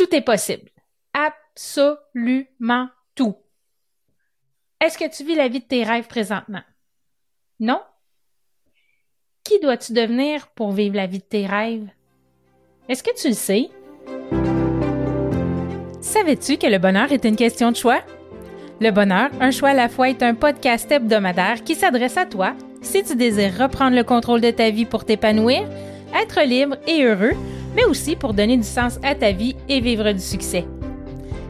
Tout est possible. Absolument tout. Est-ce que tu vis la vie de tes rêves présentement? Non? Qui dois-tu devenir pour vivre la vie de tes rêves? Est-ce que tu le sais? Savais-tu que le bonheur est une question de choix? Le bonheur, un choix à la fois est un podcast hebdomadaire qui s'adresse à toi si tu désires reprendre le contrôle de ta vie pour t'épanouir, être libre et heureux, mais aussi pour donner du sens à ta vie et vivre du succès.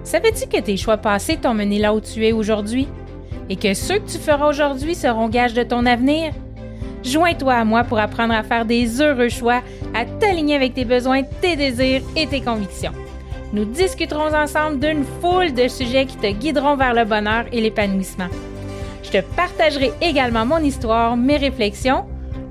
Savais-tu que tes choix passés t'ont mené là où tu es aujourd'hui et que ceux que tu feras aujourd'hui seront gages de ton avenir? Joins-toi à moi pour apprendre à faire des heureux choix, à t'aligner avec tes besoins, tes désirs et tes convictions. Nous discuterons ensemble d'une foule de sujets qui te guideront vers le bonheur et l'épanouissement. Je te partagerai également mon histoire, mes réflexions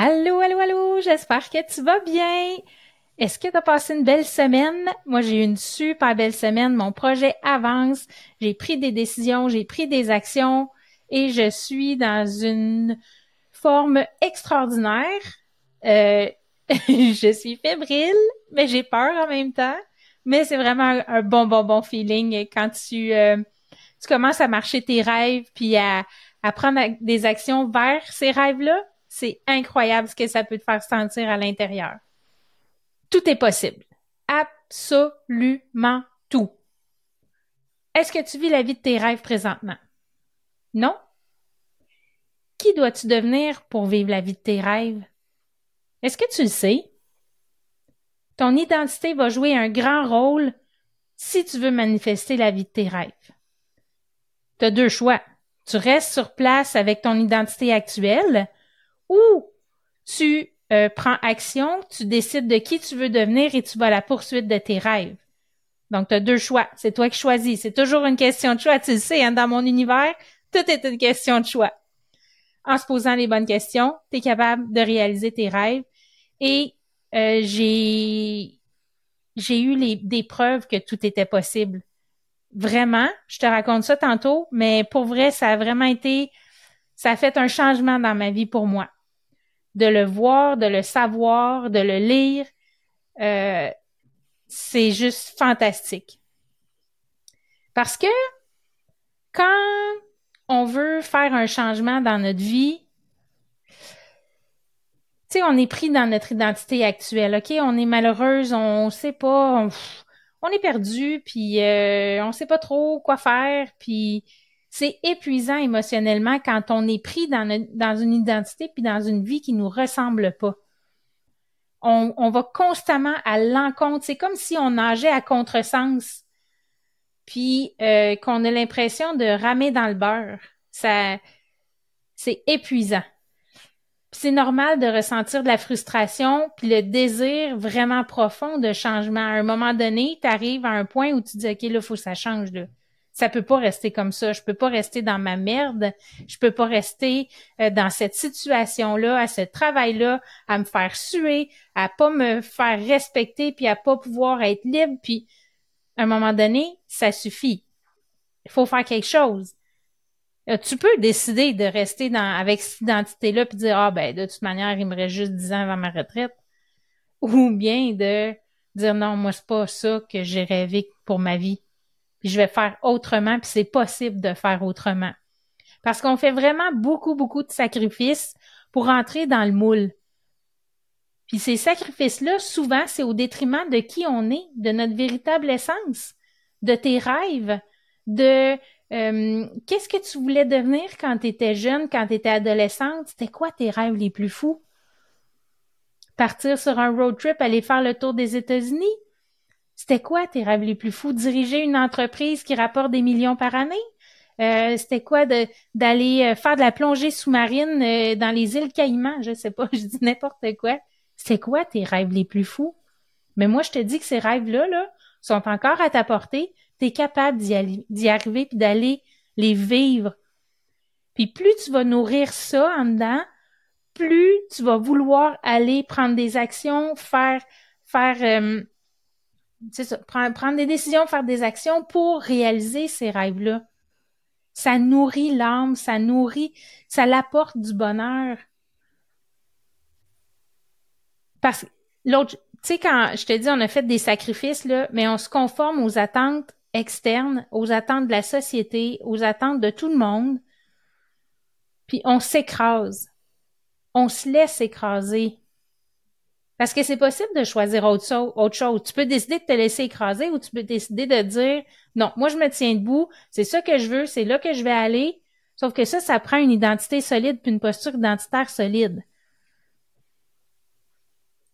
Allô, allô, allô, j'espère que tu vas bien. Est-ce que tu as passé une belle semaine? Moi, j'ai eu une super belle semaine. Mon projet avance. J'ai pris des décisions, j'ai pris des actions et je suis dans une forme extraordinaire. Euh, je suis fébrile, mais j'ai peur en même temps. Mais c'est vraiment un, bon, bon, bon feeling quand tu, euh, tu commences à marcher tes rêves puis à, à prendre des actions vers ces rêves-là. C'est incroyable ce que ça peut te faire sentir à l'intérieur. Tout est possible. Absolument tout. Est-ce que tu vis la vie de tes rêves présentement? Non? Qui dois-tu devenir pour vivre la vie de tes rêves? Est-ce que tu le sais? Ton identité va jouer un grand rôle si tu veux manifester la vie de tes rêves. Tu as deux choix. Tu restes sur place avec ton identité actuelle ou tu euh, prends action, tu décides de qui tu veux devenir et tu vas à la poursuite de tes rêves. Donc, tu as deux choix. C'est toi qui choisis. C'est toujours une question de choix. Tu le sais, hein, dans mon univers, tout est une question de choix. En se posant les bonnes questions, tu es capable de réaliser tes rêves. Et euh, j'ai j'ai eu les, des preuves que tout était possible. Vraiment, je te raconte ça tantôt, mais pour vrai, ça a vraiment été, ça a fait un changement dans ma vie pour moi de le voir, de le savoir, de le lire. Euh, c'est juste fantastique. Parce que quand on veut faire un changement dans notre vie, tu sais, on est pris dans notre identité actuelle, OK? On est malheureuse, on sait pas, on, est perdu, puis euh, on sait pas trop quoi faire, puis c'est épuisant émotionnellement quand on est pris dans, une identité puis dans une vie qui nous ressemble pas. On, on va constamment à l'encontre. C'est comme si on nageait à contresens, puis euh, qu'on a l'impression de ramer dans le beurre. Ça, c'est épuisant. C'est normal de ressentir de la frustration puis le désir vraiment profond de changement. À un moment donné, tu arrives à un point où tu dis OK, là, faut que ça change là ça peut pas rester comme ça. Je peux pas rester dans ma merde. Je peux pas rester euh, dans cette situation-là, à ce travail-là, à me faire suer, à pas me faire respecter, puis à pas pouvoir être libre. Puis, à un moment donné, ça suffit. Il faut faire quelque chose. Euh, tu peux décider de rester dans avec cette identité-là puis dire ah ben de toute manière il me reste juste 10 ans avant ma retraite, ou bien de dire non moi c'est pas ça que j'ai rêvé pour ma vie puis je vais faire autrement, puis c'est possible de faire autrement. Parce qu'on fait vraiment beaucoup, beaucoup de sacrifices pour entrer dans le moule. Puis ces sacrifices-là, souvent, c'est au détriment de qui on est, de notre véritable essence, de tes rêves, de euh, qu'est-ce que tu voulais devenir quand tu étais jeune, quand tu étais adolescente? C'était quoi tes rêves les plus fous? Partir sur un road trip, aller faire le tour des États-Unis? C'était quoi tes rêves les plus fous? Diriger une entreprise qui rapporte des millions par année? Euh, c'était quoi d'aller euh, faire de la plongée sous-marine euh, dans les îles Caïmans? Je sais pas, je dis n'importe quoi. C'était quoi tes rêves les plus fous? Mais moi, je te dis que ces rêves-là, là, sont encore à ta portée, tu es capable d'y arriver puis d'aller les vivre. Puis plus tu vas nourrir ça en dedans, plus tu vas vouloir aller prendre des actions, faire faire euh, prendre des décisions, faire des actions pour réaliser ces rêves-là. Ça nourrit l'âme, ça nourrit, ça l'apporte du bonheur. Parce que l'autre, tu sais, quand je te dis, on a fait des sacrifices, là, mais on se conforme aux attentes externes, aux attentes de la société, aux attentes de tout le monde, puis on s'écrase. On se laisse écraser. Parce que c'est possible de choisir autre chose, Tu peux décider de te laisser écraser ou tu peux décider de dire non, moi je me tiens debout, c'est ça que je veux, c'est là que je vais aller. Sauf que ça, ça prend une identité solide puis une posture identitaire solide.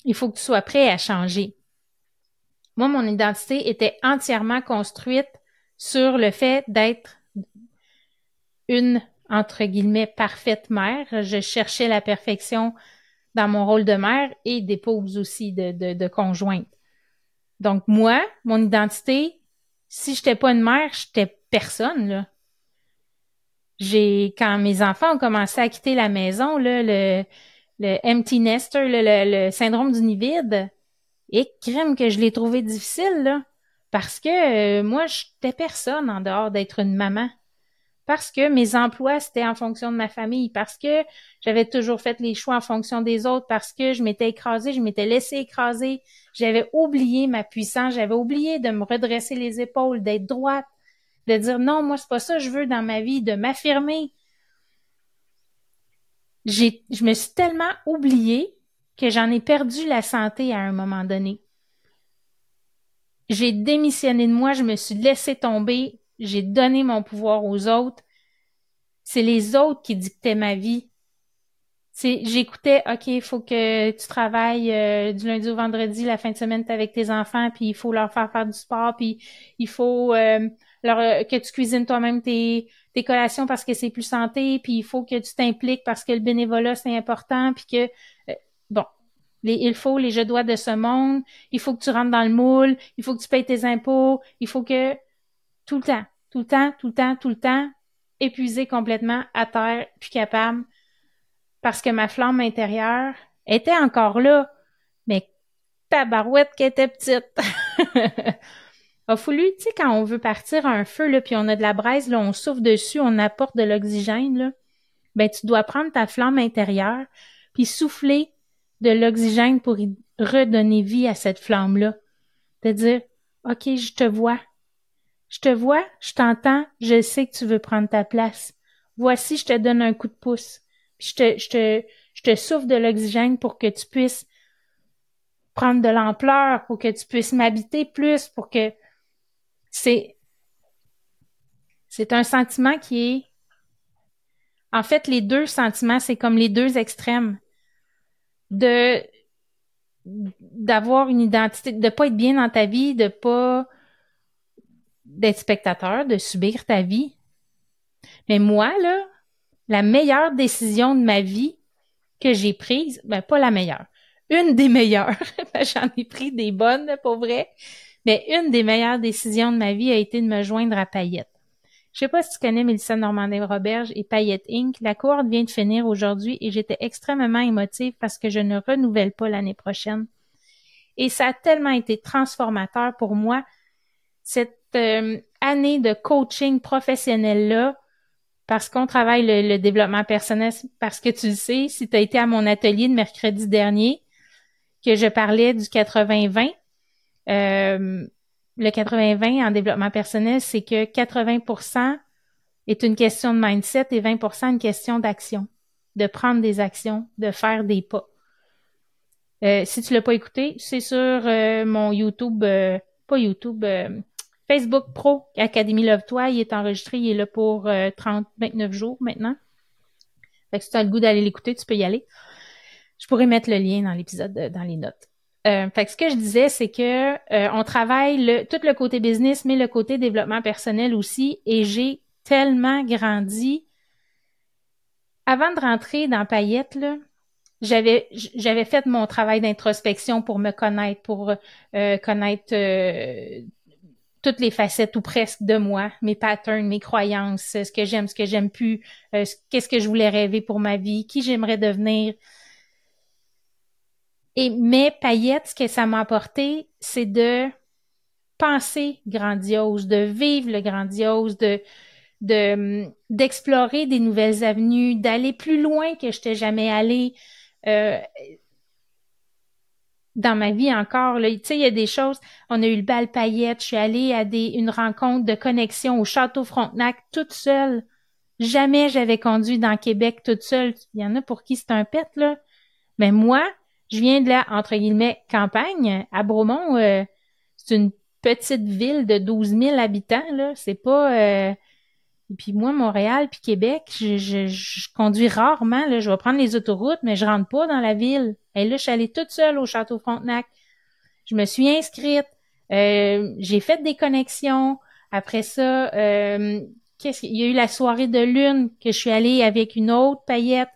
Il faut que tu sois prêt à changer. Moi, mon identité était entièrement construite sur le fait d'être une, entre guillemets, parfaite mère. Je cherchais la perfection dans mon rôle de mère et d'épouse aussi, de, de, conjointe. Donc moi, mon identité, si j'étais pas une mère, j'étais personne, là. J'ai, quand mes enfants ont commencé à quitter la maison, le, le empty nester, le, le, syndrome du nid vide, et crème que je l'ai trouvé difficile, là. Parce que euh, moi, j'étais personne en dehors d'être une maman parce que mes emplois, c'était en fonction de ma famille, parce que j'avais toujours fait les choix en fonction des autres, parce que je m'étais écrasée, je m'étais laissée écraser, j'avais oublié ma puissance, j'avais oublié de me redresser les épaules, d'être droite, de dire non, moi, c'est pas ça que je veux dans ma vie, de m'affirmer. J'ai, je me suis tellement oubliée que j'en ai perdu la santé à un moment donné. J'ai démissionné de moi, je me suis laissée tomber, j'ai donné mon pouvoir aux autres. C'est les autres qui dictaient ma vie. J'écoutais, OK, il faut que tu travailles euh, du lundi au vendredi, la fin de semaine, t'es avec tes enfants, puis il faut leur faire faire du sport, puis il faut euh, leur, euh, que tu cuisines toi-même tes, tes collations parce que c'est plus santé, puis il faut que tu t'impliques parce que le bénévolat, c'est important, puis que, bon, les il faut, les je dois de ce monde, il faut que tu rentres dans le moule, il faut que tu payes tes impôts, il faut que tout le temps, tout le temps, tout le temps, tout le temps, épuisé complètement, à terre, puis capable, parce que ma flamme intérieure était encore là, mais ta barouette qui était petite. a fallu, tu sais, quand on veut partir à un feu, là, puis on a de la braise, là, on souffle dessus, on apporte de l'oxygène, là, ben, tu dois prendre ta flamme intérieure, puis souffler de l'oxygène pour redonner vie à cette flamme-là. De dire, OK, je te vois, je te vois, je t'entends, je sais que tu veux prendre ta place. Voici, je te donne un coup de pouce. je te, je te, je te souffle de l'oxygène pour que tu puisses prendre de l'ampleur, pour que tu puisses m'habiter plus, pour que c'est, c'est un sentiment qui est, en fait, les deux sentiments, c'est comme les deux extrêmes de, d'avoir une identité, de pas être bien dans ta vie, de pas d'être spectateur, de subir ta vie. Mais moi, là, la meilleure décision de ma vie que j'ai prise, ben pas la meilleure, une des meilleures, j'en ai pris des bonnes pour vrai, mais une des meilleures décisions de ma vie a été de me joindre à Payette. Je sais pas si tu connais Mélissa Normandin-Roberge et Payette Inc. La cohorte vient de finir aujourd'hui et j'étais extrêmement émotive parce que je ne renouvelle pas l'année prochaine. Et ça a tellement été transformateur pour moi, cette euh, année de coaching professionnel-là, parce qu'on travaille le, développement personnel, parce que tu le sais, si tu as été à mon atelier de mercredi dernier, que je parlais du 80-20, euh, le 80-20 en développement personnel, c'est que 80% est une question de mindset et 20% une question d'action, de prendre des actions, de faire des pas. Euh, si tu l'as pas écouté, c'est sur mon YouTube, pas YouTube, Facebook Pro Académie Love-toi, il est enregistré, il est là pour 30, euh, 29 jours maintenant. Fait que si tu as le goût d'aller l'écouter, tu peux y aller. Je pourrais mettre le lien dans l'épisode, dans les notes. Euh, fait que ce que je disais, c'est que euh, on travaille le, tout le côté business, mais le côté développement personnel aussi. Et j'ai tellement grandi. Avant de rentrer dans Payette, là, j'avais j'avais fait mon travail d'introspection pour me connaître, pour connaître toutes les facettes ou presque de moi, mes patterns, mes croyances, ce que j'aime, ce que j'aime plus, euh, qu'est-ce que je voulais rêver pour ma vie, qui j'aimerais devenir. Et mes paillettes, ce que ça m'a apporté, c'est de penser grandiose, de vivre le grandiose, de de d'explorer des nouvelles avenues, d'aller plus loin que je n'étais jamais allée. Euh, dans ma vie encore. Tu sais, il y a des choses. On a eu le bal paillette. Je suis allée à des, une rencontre de connexion au Château Frontenac toute seule. Jamais j'avais conduit dans Québec toute seule. Il y en a pour qui c'est un pet, là. Mais moi, je viens de la, entre guillemets, campagne. À Bromont, euh, c'est une petite ville de 12 000 habitants, là. C'est pas... Euh, et puis moi, Montréal puis Québec, je, conduis rarement. Là. Je vais prendre les autoroutes, mais je rentre pas dans la ville. Et là, je suis allée toute seule au Château Frontenac. Je me suis inscrite. Euh, j'ai fait des connexions. Après ça, euh, qu'est-ce qu'il y a eu la soirée de lune que je suis allée avec une autre paillette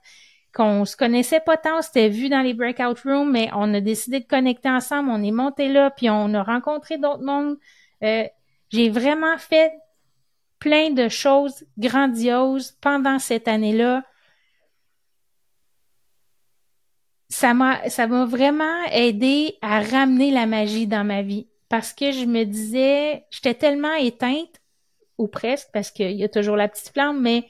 qu'on se connaissait pas tant, c'était vu dans les breakout rooms, mais on a décidé de connecter ensemble, on est monté là, puis on a rencontré d'autres mondes. Euh, j'ai vraiment fait plein de choses grandioses pendant cette année-là. Ça m'a, ça m'a vraiment aidé à ramener la magie dans ma vie parce que je me disais, j'étais tellement éteinte, ou presque, parce qu'il y a toujours la petite flamme, mais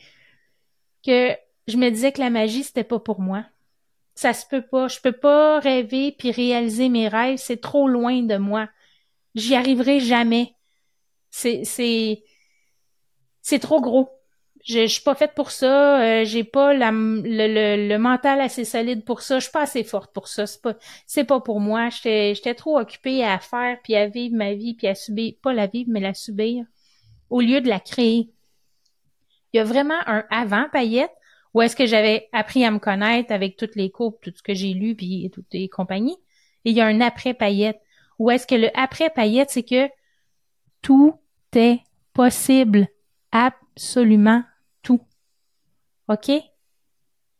que je me disais que la magie, c'était pas pour moi. Ça se peut pas. Je peux pas rêver puis réaliser mes rêves. C'est trop loin de moi. J'y arriverai jamais. C'est, c'est, c'est trop gros. Je, je suis pas faite pour ça. Euh, j'ai pas le, le, mental assez solide pour ça. Je suis pas assez forte pour ça. C'est pas, c'est pas pour moi. J'étais, j'étais trop occupée à faire puis à vivre ma vie puis à subir, pas la vivre mais la subir, au lieu de la créer. Il y a vraiment un avant paillette où est-ce que j'avais appris à me connaître avec toutes les cours, tout ce que j'ai lu puis toutes les compagnies. Et il y a un après paillette où est-ce que le après paillette c'est que tout est possible absolument. OK?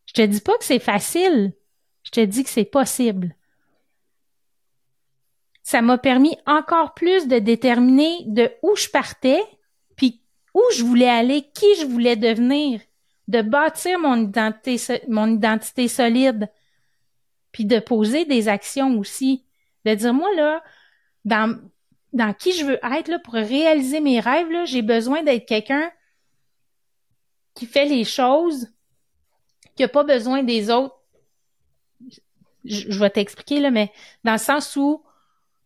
Je te dis pas que c'est facile. Je te dis que c'est possible. Ça m'a permis encore plus de déterminer de où je partais, puis où je voulais aller, qui je voulais devenir, de bâtir mon identité, mon identité solide, puis de poser des actions aussi. De dire, moi, là, dans dans qui je veux être là, pour réaliser mes rêves, j'ai besoin d'être quelqu'un qui fait les choses, qui n'a pas besoin des autres. Je, je vais t'expliquer, là, mais dans le sens où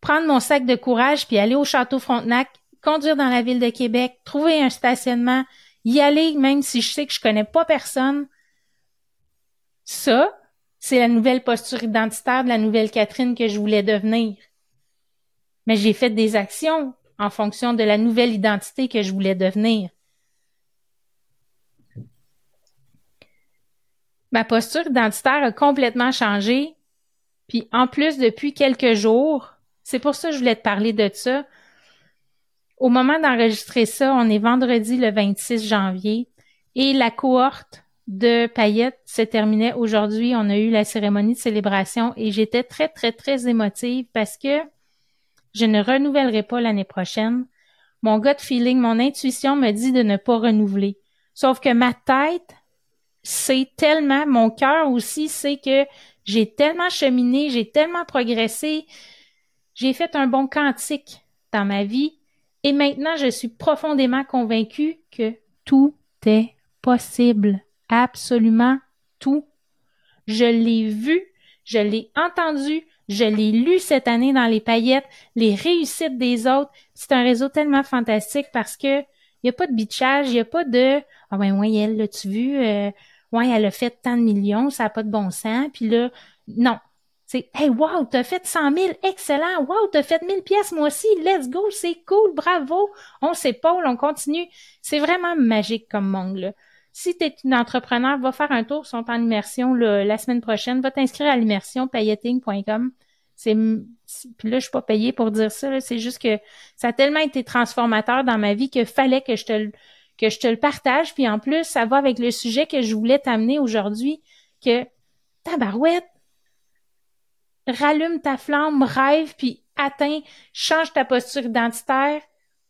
prendre mon sac de courage puis aller au Château Frontenac, conduire dans la ville de Québec, trouver un stationnement, y aller même si je sais que je connais pas personne. Ça, c'est la nouvelle posture identitaire de la nouvelle Catherine que je voulais devenir mais j'ai fait des actions en fonction de la nouvelle identité que je voulais devenir. Ma posture identitaire a complètement changé. Puis en plus, depuis quelques jours, c'est pour ça que je voulais te parler de ça. Au moment d'enregistrer ça, on est vendredi le 26 janvier et la cohorte de paillettes se terminait aujourd'hui. On a eu la cérémonie de célébration et j'étais très, très, très émotive parce que je ne renouvellerai pas l'année prochaine. Mon gut feeling, mon intuition me dit de ne pas renouveler. Sauf que ma tête, c'est tellement, mon cœur aussi, c'est que j'ai tellement cheminé, j'ai tellement progressé, j'ai fait un bon quantique dans ma vie et maintenant je suis profondément convaincue que tout est possible. Absolument tout. Je l'ai vu, je l'ai entendu, je l'ai lu cette année dans les paillettes, les réussites des autres. C'est un réseau tellement fantastique parce que il y a pas de bitchage, il y a pas de ah ben ouais elle l'as-tu vu euh, ouais elle a fait tant de millions, ça a pas de bon sens. Puis là non, c'est hey wow t'as fait 100 000, excellent, wow t'as fait 1000 pièces moi aussi, let's go, c'est cool, bravo, on s'épaule, on continue. C'est vraiment magique comme monde là. Si tu es une entrepreneur, va faire un tour sur ton immersion la semaine prochaine. Va t'inscrire à l'immersion payeting.com. C'est puis là je suis pas payée pour dire ça, c'est juste que ça a tellement été transformateur dans ma vie qu'il fallait que je te que je te le partage puis en plus ça va avec le sujet que je voulais t'amener aujourd'hui que tabarouette rallume ta flamme, rêve puis atteins, change ta posture identitaire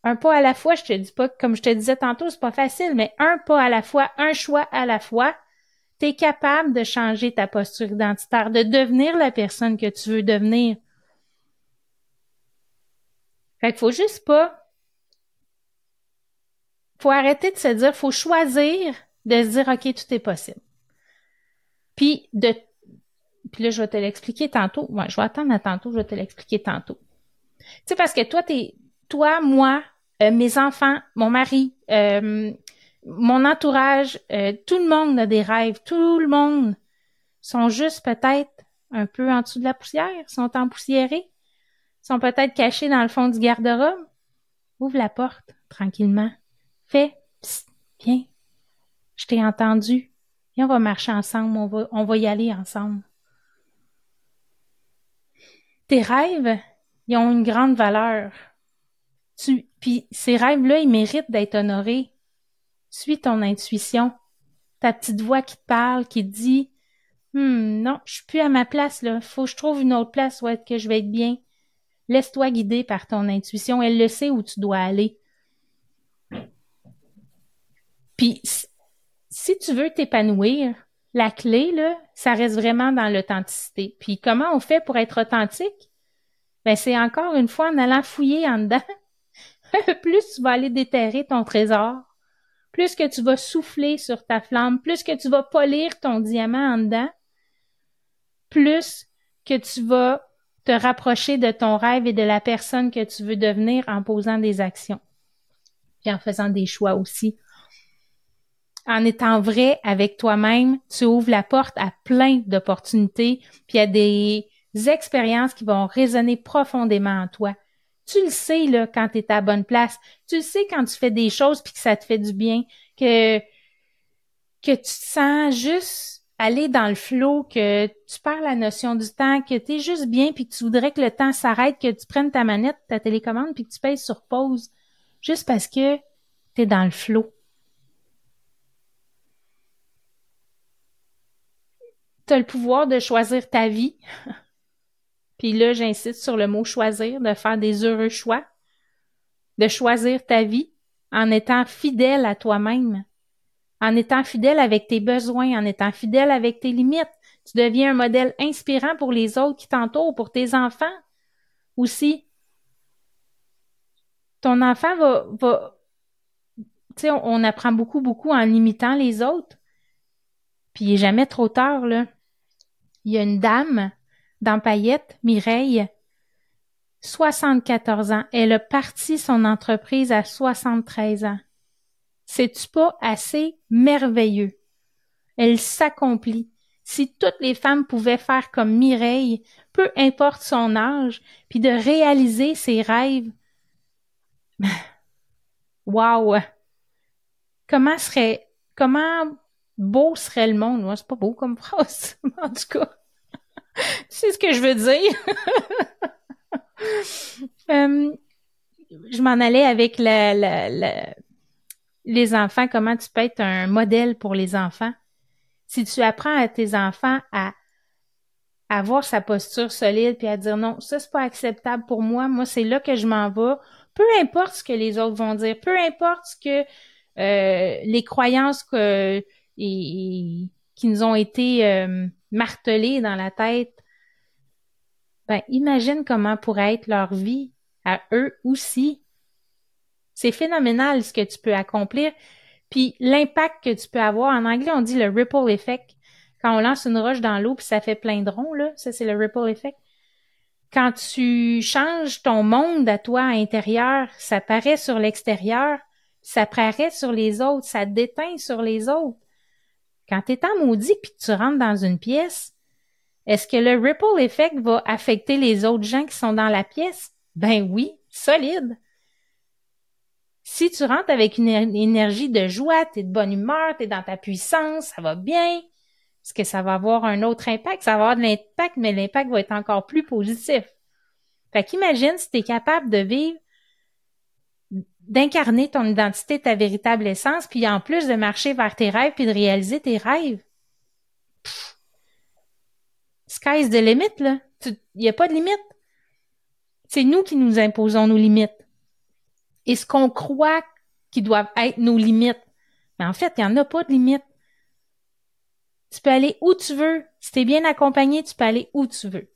un pas à la fois, je te dis pas, comme je te disais tantôt, c'est pas facile, mais un pas à la fois, un choix à la fois, tu es capable de changer ta posture identitaire, de devenir la personne que tu veux devenir. Fait qu'il faut juste pas. Faut arrêter de se dire, faut choisir de se dire, OK, tout est possible. Puis de puis là, je vais te l'expliquer tantôt. Ouais, je vais attendre à tantôt, je vais te l'expliquer tantôt. Tu sais, parce que toi, t'es, toi, moi, euh, mes enfants, mon mari, euh, mon entourage, euh, tout le monde a des rêves, tout le monde sont juste peut-être un peu en dessous de la poussière, sont empoussiérés, sont peut-être cachés dans le fond du garde-robe. Ouvre la porte tranquillement. Fais, psst, viens. Je t'ai entendu. Et on va marcher ensemble, on va, y aller ensemble. Tes rêves, ils ont une grande valeur. Puis ces rêves-là, ils méritent d'être honorés. Suis ton intuition. Ta petite voix qui te parle, qui te dit, hum, non, je suis plus à ma place, là. Faut que je trouve une autre place où être que je vais être bien. Laisse-toi guider par ton intuition. Elle le sait où tu dois aller. Puis, si tu veux t'épanouir, la clé, là, ça reste vraiment dans l'authenticité. Puis, comment on fait pour être authentique? Ben, c'est encore une fois en allant fouiller en dedans. plus tu vas aller déterrer ton trésor, plus que tu vas souffler sur ta flamme, plus que tu vas polir ton diamant en dedans, plus que tu vas te rapprocher de ton rêve et de la personne que tu veux devenir en posant des actions. Puis en faisant des choix aussi. En étant vrai avec toi-même, tu ouvres la porte à plein d'opportunités, puis à des expériences qui vont résonner profondément en toi. Tu le sais là quand tu es à bonne place. Tu le sais quand tu fais des choses puis que ça te fait du bien, que que tu te sens juste aller dans le flot, que tu perds la notion du temps, que tu es juste bien puis que tu voudrais que le temps s'arrête, que tu prennes ta manette, ta télécommande puis que tu payes sur pause juste parce que tu es dans le flot. Tu as le pouvoir de choisir ta vie. Puis là, j'insiste sur le mot choisir, de faire des heureux choix, de choisir ta vie en étant fidèle à toi-même, en étant fidèle avec tes besoins, en étant fidèle avec tes limites. Tu deviens un modèle inspirant pour les autres qui t'entourent, pour tes enfants aussi. Ton enfant va, va tu sais, on, on, apprend beaucoup, beaucoup en limitant les autres. Puis il jamais trop tard, là. Il y a une dame dans Payette, Mireille, 74 ans. Elle a parti son entreprise à 73 ans. C'est-tu pas assez merveilleux? Elle s'accomplit. Si toutes les femmes pouvaient faire comme Mireille, peu importe son âge, puis de réaliser ses rêves. Wow! Comment serait, comment beau serait le monde? Moi, c'est pas beau comme phrase, en tout cas. C'est ce que je veux dire. Euh, je m'en allais avec les enfants, comment tu peux être un modèle pour les enfants? Si tu apprends à tes enfants à avoir sa posture solide puis à dire non, ça c'est pas acceptable pour moi, moi c'est là que je m'en vais. Peu importe ce que les autres vont dire, peu importe ce que euh, les croyances que et, qui nous ont été euh, martelées dans la tête, ben imagine comment pourrait être leur vie à eux aussi. C'est phénoménal ce que tu peux accomplir, puis l'impact que tu peux avoir. En anglais, on dit le ripple effect. Quand on lance une roche dans l'eau puis ça fait plein de ronds, là, ça c'est le ripple effect. Quand tu changes ton monde à toi intérieur, ça paraît sur l'extérieur, ça paraît sur les autres, ça déteint sur les autres. Quand tu es en maudit puis que tu rentres dans une pièce, est-ce que le ripple effect va affecter les autres gens qui sont dans la pièce? Ben oui, solide. Si tu rentres avec une énergie de joie, t'es de bonne humeur, t'es dans ta puissance, ça va bien, est-ce que ça va avoir un autre impact? Ça va avoir de l'impact, mais l'impact va être encore plus positif. Fait qu'imagine si t'es capable de vivre, d'incarner ton identité, ta véritable essence, puis en plus de marcher vers tes rêves puis de réaliser tes rêves sky's the limit, là. Il n'y a pas de limite. C'est nous qui nous imposons nos limites. et ce qu'on croit qui doivent être nos limites. Mais en fait, il n'y en a pas de limites. Tu peux aller où tu veux. Si tu es bien accompagné, tu peux aller où tu veux.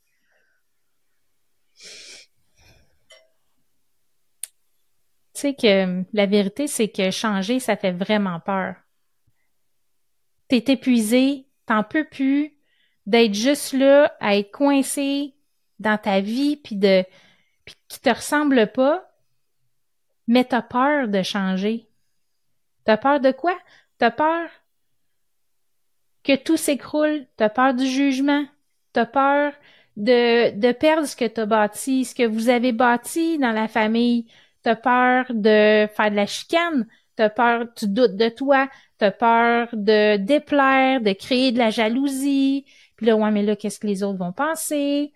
Tu sais que la vérité, c'est que changer, ça fait vraiment peur. T'es épuisé, t'en peux plus d'être juste là, à être coincé dans ta vie, puis de puis qui te ressemble pas, mais t'as peur de changer. T'as peur de quoi? T'as peur que tout s'écroule, t'as peur du jugement, t'as peur de, de perdre ce que t'as bâti, ce que vous avez bâti dans la famille, t'as peur de faire de la chicane, t'as peur, tu doutes de toi, t'as peur de déplaire, de créer de la jalousie, puis là, ouais, mais là, qu'est-ce que les autres vont penser?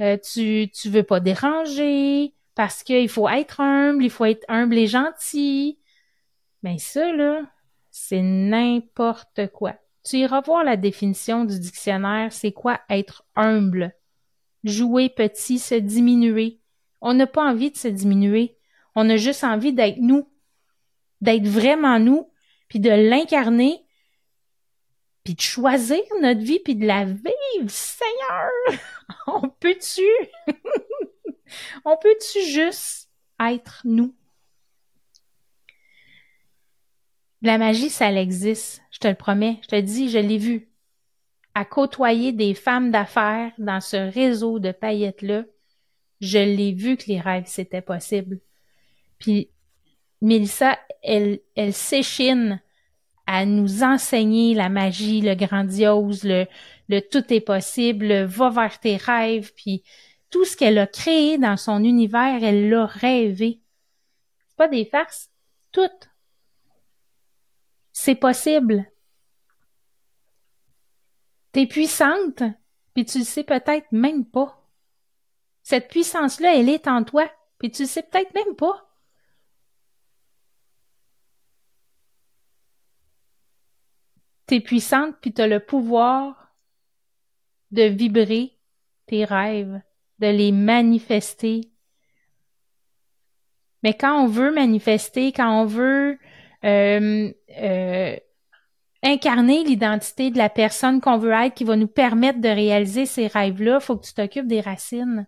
Euh, tu, tu veux pas déranger, parce qu'il faut être humble, il faut être humble et gentil. Mais ça, là, c'est n'importe quoi. Tu iras voir la définition du dictionnaire, c'est quoi être humble? Jouer petit, se diminuer. On n'a pas envie de se diminuer. On a juste envie d'être nous, d'être vraiment nous, puis de l'incarner, puis de choisir notre vie, puis de la vivre, Seigneur! On peut-tu? On peut-tu juste être nous? La magie, ça existe, je te le promets, je te le dis, je l'ai vu. À côtoyer des femmes d'affaires dans ce réseau de paillettes-là, je l'ai vu que les rêves, c'était possible. Puis Mélissa, elle, elle s'échine à nous enseigner la magie, le grandiose, le, le tout est possible, va vers tes rêves, puis tout ce qu'elle a créé dans son univers, elle l'a rêvé. Pas des farces, tout. C'est possible. T'es puissante, puis tu le sais peut-être même pas. Cette puissance-là, elle est en toi, puis tu le sais peut-être même pas. T'es puissante, puis t'as le pouvoir de vibrer tes rêves, de les manifester. Mais quand on veut manifester, quand on veut euh, euh, incarner l'identité de la personne qu'on veut être, qui va nous permettre de réaliser ces rêves-là, faut que tu t'occupes des racines.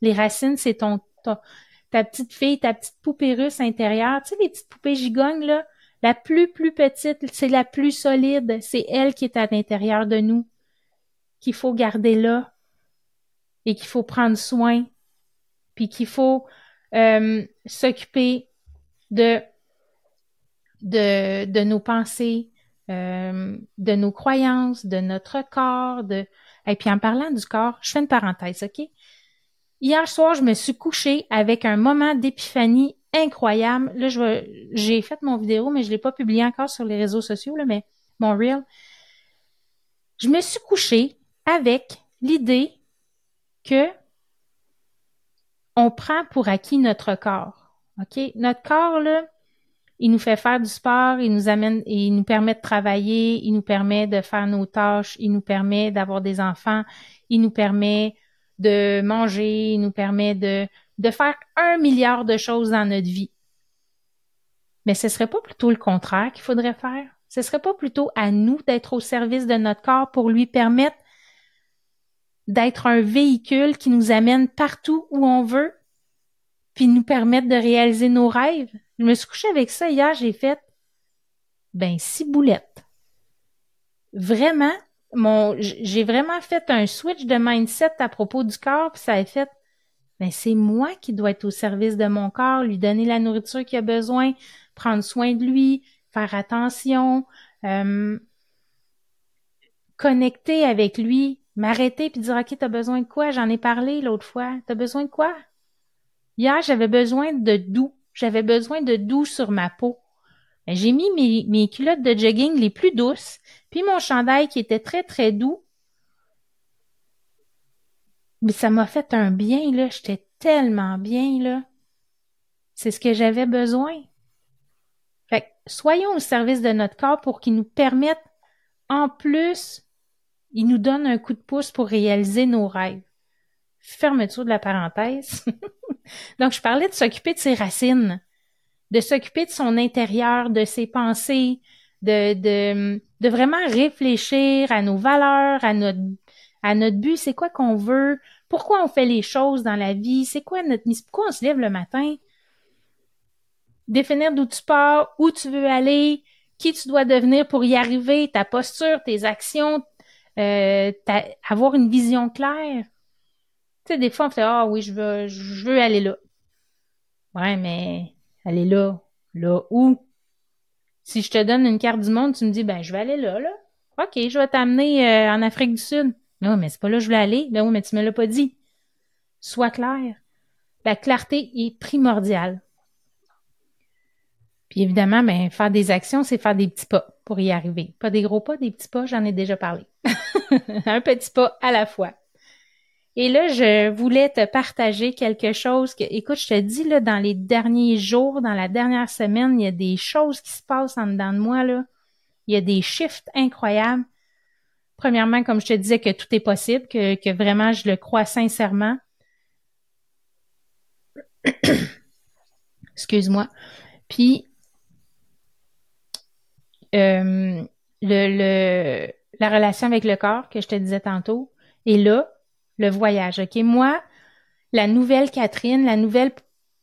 Les racines, c'est ton, ta, petite fille, ta petite poupée russe intérieure. Tu sais, les petites poupées gigognes, là, la plus, plus petite, c'est la plus solide. C'est elle qui est à l'intérieur de nous, qu'il faut garder là et qu'il faut prendre soin, puis qu'il faut euh, s'occuper de, de, nos pensées, euh, de nos croyances, de notre corps, de et puis en parlant du corps, je fais une parenthèse, ok? Hier soir, je me suis couchée avec un moment d'épiphanie incroyable. Là, je j'ai fait mon vidéo, mais je l'ai pas publié encore sur les réseaux sociaux, là, mais mon reel. Je me suis couchée avec l'idée que on prend pour acquis notre corps. OK? Notre corps, là, il nous fait faire du sport, il nous amène, il nous permet de travailler, il nous permet de faire nos tâches, il nous permet d'avoir des enfants, il nous permet de manger, il nous permet de, de faire un milliard de choses dans notre vie. Mais ce serait pas plutôt le contraire qu'il faudrait faire? Ce serait pas plutôt à nous d'être au service de notre corps pour lui permettre d'être un véhicule qui nous amène partout où on veut, puis nous permettre de réaliser nos rêves. Je me suis couchée avec ça hier, j'ai fait, ben, six boulettes. Vraiment, mon, j'ai vraiment fait un switch de mindset à propos du corps, puis ça a fait, ben, c'est moi qui dois être au service de mon corps, lui donner la nourriture qu'il a besoin, prendre soin de lui, faire attention, euh, connecter avec lui, m'arrêter puis dire OK, t'as besoin de quoi? J'en ai parlé l'autre fois. T'as besoin de quoi? Hier, j'avais besoin de doux. J'avais besoin de doux sur ma peau. J'ai mis mes, mes culottes de jogging les plus douces, puis mon chandail qui était très, très doux. Mais ça m'a fait un bien, là. J'étais tellement bien, là. C'est ce que j'avais besoin. Fait que, soyons au service de notre corps pour qu'il nous permette, en plus il nous donne un coup de pouce pour réaliser nos rêves. Fermeture de la parenthèse. Donc, je parlais de s'occuper de ses racines. de s'occuper de son intérieur, de ses pensées, de, de, de vraiment réfléchir à nos valeurs, à notre, à notre but, c'est quoi qu'on veut, pourquoi on fait les choses dans la vie, c'est quoi notre mission, pourquoi on se lève le matin, définir d'où tu pars, où tu veux aller, qui tu dois devenir pour y arriver, ta posture, tes actions, euh, avoir une vision claire. Tu sais, des fois, on fait Ah oui, je veux, je veux aller là. Ouais, mais aller là. Là où? Si je te donne une carte du monde, tu me dis ben je vais aller là, là. OK, je vais t'amener euh, en Afrique du Sud. Non, mais c'est pas là que je voulais aller. Ben mais tu me l'as pas dit. Sois clair. La clarté est primordiale. Puis évidemment, ben, faire des actions, c'est faire des petits pas pour y arriver. Pas des gros pas, des petits pas, j'en ai déjà parlé. Un petit pas à la fois. Et là, je voulais te partager quelque chose que, écoute, je te dis, là, dans les derniers jours, dans la dernière semaine, il y a des choses qui se passent en dedans de moi, là. Il y a des shifts incroyables. Premièrement, comme je te disais, que tout est possible, que, vraiment, je le crois sincèrement. Excuse-moi. Puis, euh, la relation avec le corps que je te disais tantôt. Et là, le voyage. OK? Moi, la nouvelle Catherine, la nouvelle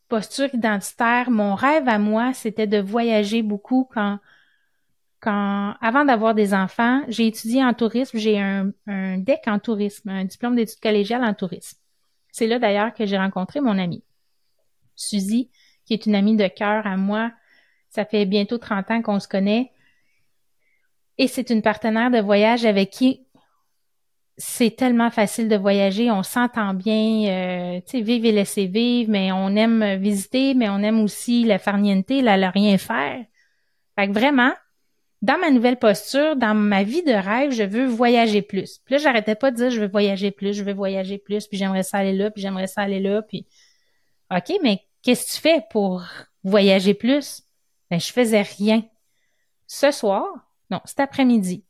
posture identitaire, mon rêve à moi, c'était de voyager beaucoup quand, quand, avant d'avoir des enfants, j'ai étudié en tourisme, j'ai un, un DEC en tourisme, un diplôme d'études collégiales en tourisme. C'est là d'ailleurs que j'ai rencontré mon amie, Suzy, qui est une amie de cœur à moi. Ça fait bientôt 30 ans qu'on se connaît. Et c'est une partenaire de voyage avec qui c'est tellement facile de voyager, on s'entend bien, euh, tu sais, vivre et laisser vivre, mais on aime visiter, mais on aime aussi la farniente, la, rien faire. Fait que vraiment, dans ma nouvelle posture, dans ma vie de rêve, je veux voyager plus. Puis là, j'arrêtais pas de dire je veux voyager plus, je veux voyager plus, puis j'aimerais ça aller là, puis j'aimerais ça aller là, puis OK, mais qu'est-ce que tu fais pour voyager plus? Ben, je faisais rien. Ce soir, non, cet après-midi.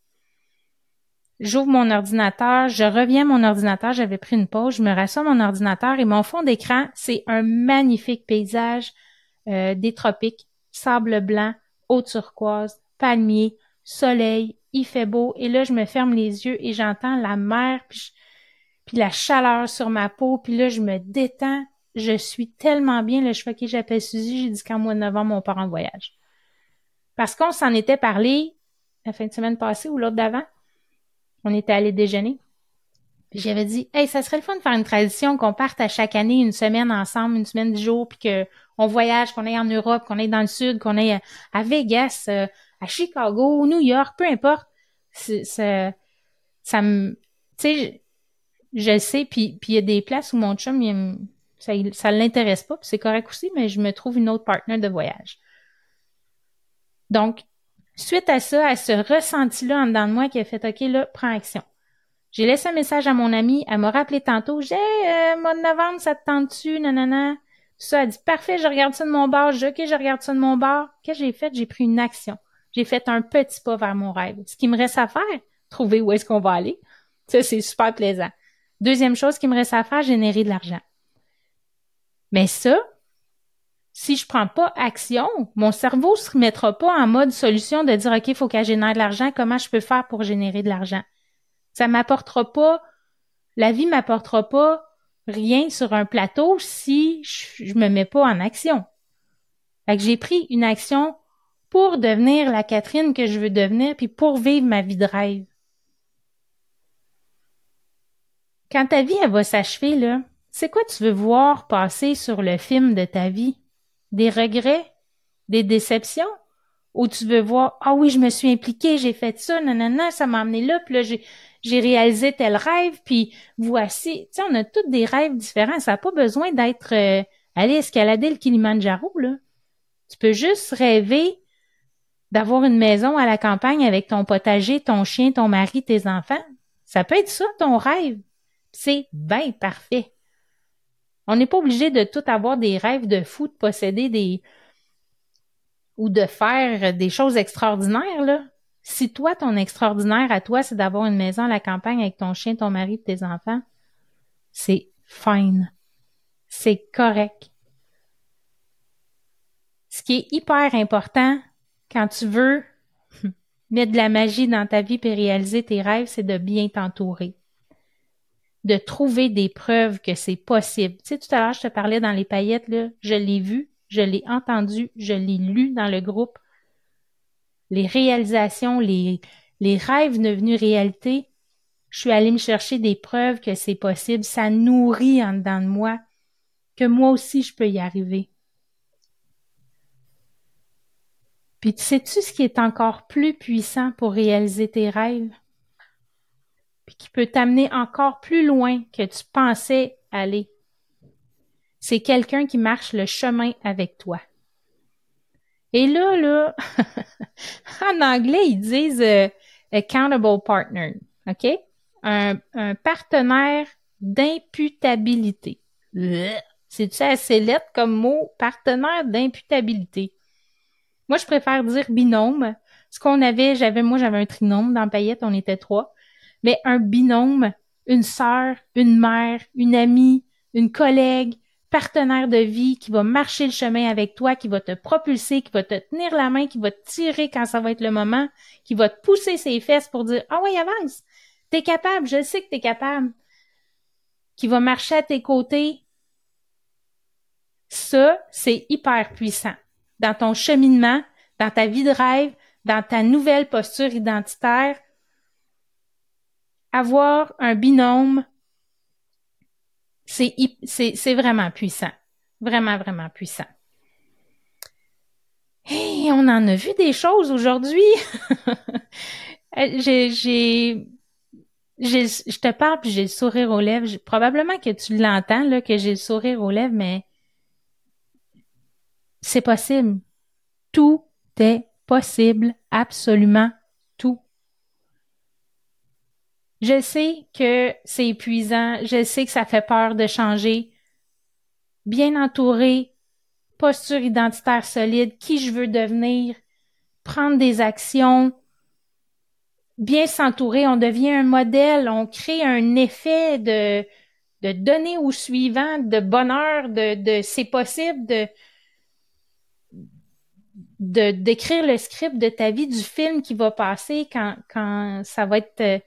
J'ouvre mon ordinateur, je reviens à mon ordinateur, j'avais pris une pause, je me rassois mon ordinateur et mon fond d'écran, c'est un magnifique paysage euh, des tropiques, sable blanc, eau turquoise, palmier, soleil, il fait beau et là je me ferme les yeux et j'entends la mer puis, la chaleur sur ma peau puis là je me détends, je suis tellement bien, je fais ok j'appelle Suzy, j'ai dit qu'en mois de novembre on part en voyage. Parce qu'on s'en était parlé la fin de semaine passée ou l'autre d'avant. On était allé déjeuner. Puis j'avais dit, hey, ça serait le fun de faire une tradition qu'on parte à chaque année une semaine ensemble, une semaine dix jours, puis qu'on voyage, qu'on aille en Europe, qu'on aille dans le sud, qu'on aille à Vegas, euh, à Chicago, New York, peu importe. Ça, ça me, tu sais, je sais, puis il y a des places où mon chum, il, ça, ça l'intéresse pas, puis c'est correct aussi, mais je me trouve une autre partenaire de voyage. Donc, Suite à ça, à ce ressenti-là en dedans de moi qui a fait OK, là, prends action. J'ai laissé un message à mon amie, elle m'a rappelé tantôt, j'ai euh, mois de novembre, ça te tente-tu, nanana. Ça a dit parfait, je regarde ça de mon bord, j'ai OK, je regarde ça de mon bord. Qu'est-ce que j'ai fait? J'ai pris une action. J'ai fait un petit pas vers mon rêve. Ce qui me reste à faire, trouver où est-ce qu'on va aller. Ça, c'est super plaisant. Deuxième chose qui me reste à faire, générer de l'argent. Mais ça, si je prends pas action, mon cerveau se remettra pas en mode solution de dire, OK, il faut qu'elle génère de l'argent. Comment je peux faire pour générer de l'argent? Ça m'apportera pas, la vie m'apportera pas rien sur un plateau si je, me mets pas en action. Fait que j'ai pris une action pour devenir la Catherine que je veux devenir puis pour vivre ma vie de rêve. Quand ta vie, elle va s'achever, c'est quoi tu veux voir passer sur le film de ta vie? des regrets, des déceptions, ou tu veux voir, ah oui, je me suis impliquée, j'ai fait ça, nanana, ça m'a amené là, puis là, j'ai, j'ai réalisé tel rêve, puis voici, tu sais, on a tous des rêves différents, ça n'a pas besoin d'être, euh, aller escalader le Kilimanjaro, là. Tu peux juste rêver d'avoir une maison à la campagne avec ton potager, ton chien, ton mari, tes enfants. Ça peut être ça, ton rêve. C'est bien parfait. On n'est pas obligé de tout avoir des rêves de fou, de posséder des ou de faire des choses extraordinaires, là. Si toi, ton extraordinaire à toi, c'est d'avoir une maison à la campagne avec ton chien, ton mari tes enfants, c'est fine. C'est correct. ce qui est hyper important quand tu veux mettre de la magie dans ta vie et réaliser tes rêves, c'est de bien t'entourer. De trouver des preuves que c'est possible. Tu sais, tout à l'heure, je te parlais dans les paillettes, là, je l'ai vu, je l'ai entendu, je l'ai lu dans le groupe. Les réalisations, les, les rêves devenus réalité, je suis allée me chercher des preuves que c'est possible. Ça nourrit en dedans de moi que moi aussi je peux y arriver. Puis tu sais-tu ce qui est encore plus puissant pour réaliser tes rêves? Puis qui peut t'amener encore plus loin que tu pensais aller? C'est quelqu'un qui marche le chemin avec toi. Et là, là, en anglais, ils disent euh, accountable partner, OK? Un, un partenaire d'imputabilité. C'est-tu assez lettre comme mot? Partenaire d'imputabilité. Moi, je préfère dire binôme. Ce qu'on avait, j'avais, moi, j'avais un trinôme dans Payette, on était trois. Mais un binôme, une sœur, une mère, une amie, une collègue, partenaire de vie qui va marcher le chemin avec toi, qui va te propulser, qui va te tenir la main, qui va te tirer quand ça va être le moment, qui va te pousser ses fesses pour dire Ah oui, avance, t'es capable, je sais que t'es capable. Qui va marcher à tes côtés. Ça, c'est hyper puissant dans ton cheminement, dans ta vie de rêve, dans ta nouvelle posture identitaire. Avoir un binôme, c'est, vraiment puissant. Vraiment, vraiment puissant. Hey, on en a vu des choses aujourd'hui. j'ai, j'ai, je te parle j'ai le sourire aux lèvres. Probablement que tu l'entends, là, que j'ai le sourire aux lèvres, mais c'est possible. Tout est possible, absolument tout. Je sais que c'est épuisant, je sais que ça fait peur de changer. Bien entouré, posture identitaire solide, qui je veux devenir, prendre des actions, bien s'entourer, on devient un modèle, on crée un effet de, de donner au suivant, de bonheur, de, de c'est possible, de, de d'écrire le script de ta vie, du film qui va passer quand, quand ça va être euh,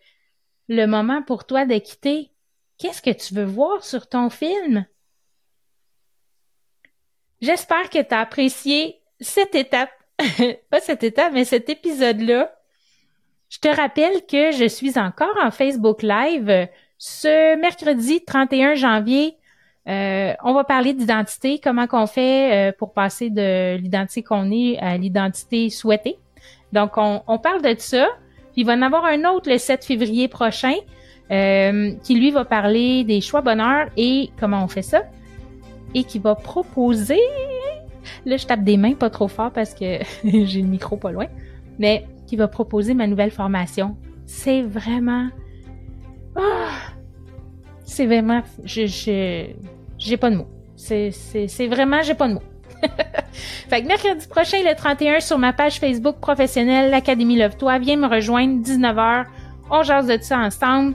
le moment pour toi de quitter. Qu'est-ce que tu veux voir sur ton film? J'espère que tu as apprécié cette étape, pas cette étape, mais cet épisode-là. Je te rappelle que je suis encore en Facebook Live ce mercredi 31 janvier euh, on va parler d'identité, comment qu'on fait euh, pour passer de l'identité qu'on est à l'identité souhaitée. Donc, on, parle de ça. Puis il va en avoir un autre le 7 février prochain euh, qui, lui, va parler des choix bonheur et comment on fait ça. Et qui va proposer... Là, je tape des mains pas trop fort parce que j'ai le micro pas loin. Mais qui va proposer ma nouvelle formation. C'est vraiment... Ah! C'est vraiment, j'ai pas de mots. C'est, vraiment, j'ai pas de mots. fait que mercredi prochain, le 31, sur ma page Facebook professionnelle, l'Académie Love-toi, viens me rejoindre, 19h. On jase de ça ensemble.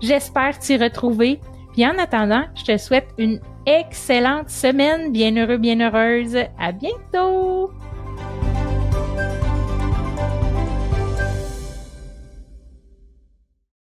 J'espère t'y retrouver. Puis en attendant, je te souhaite une excellente semaine, bien heureux, bien heureuse. À bientôt!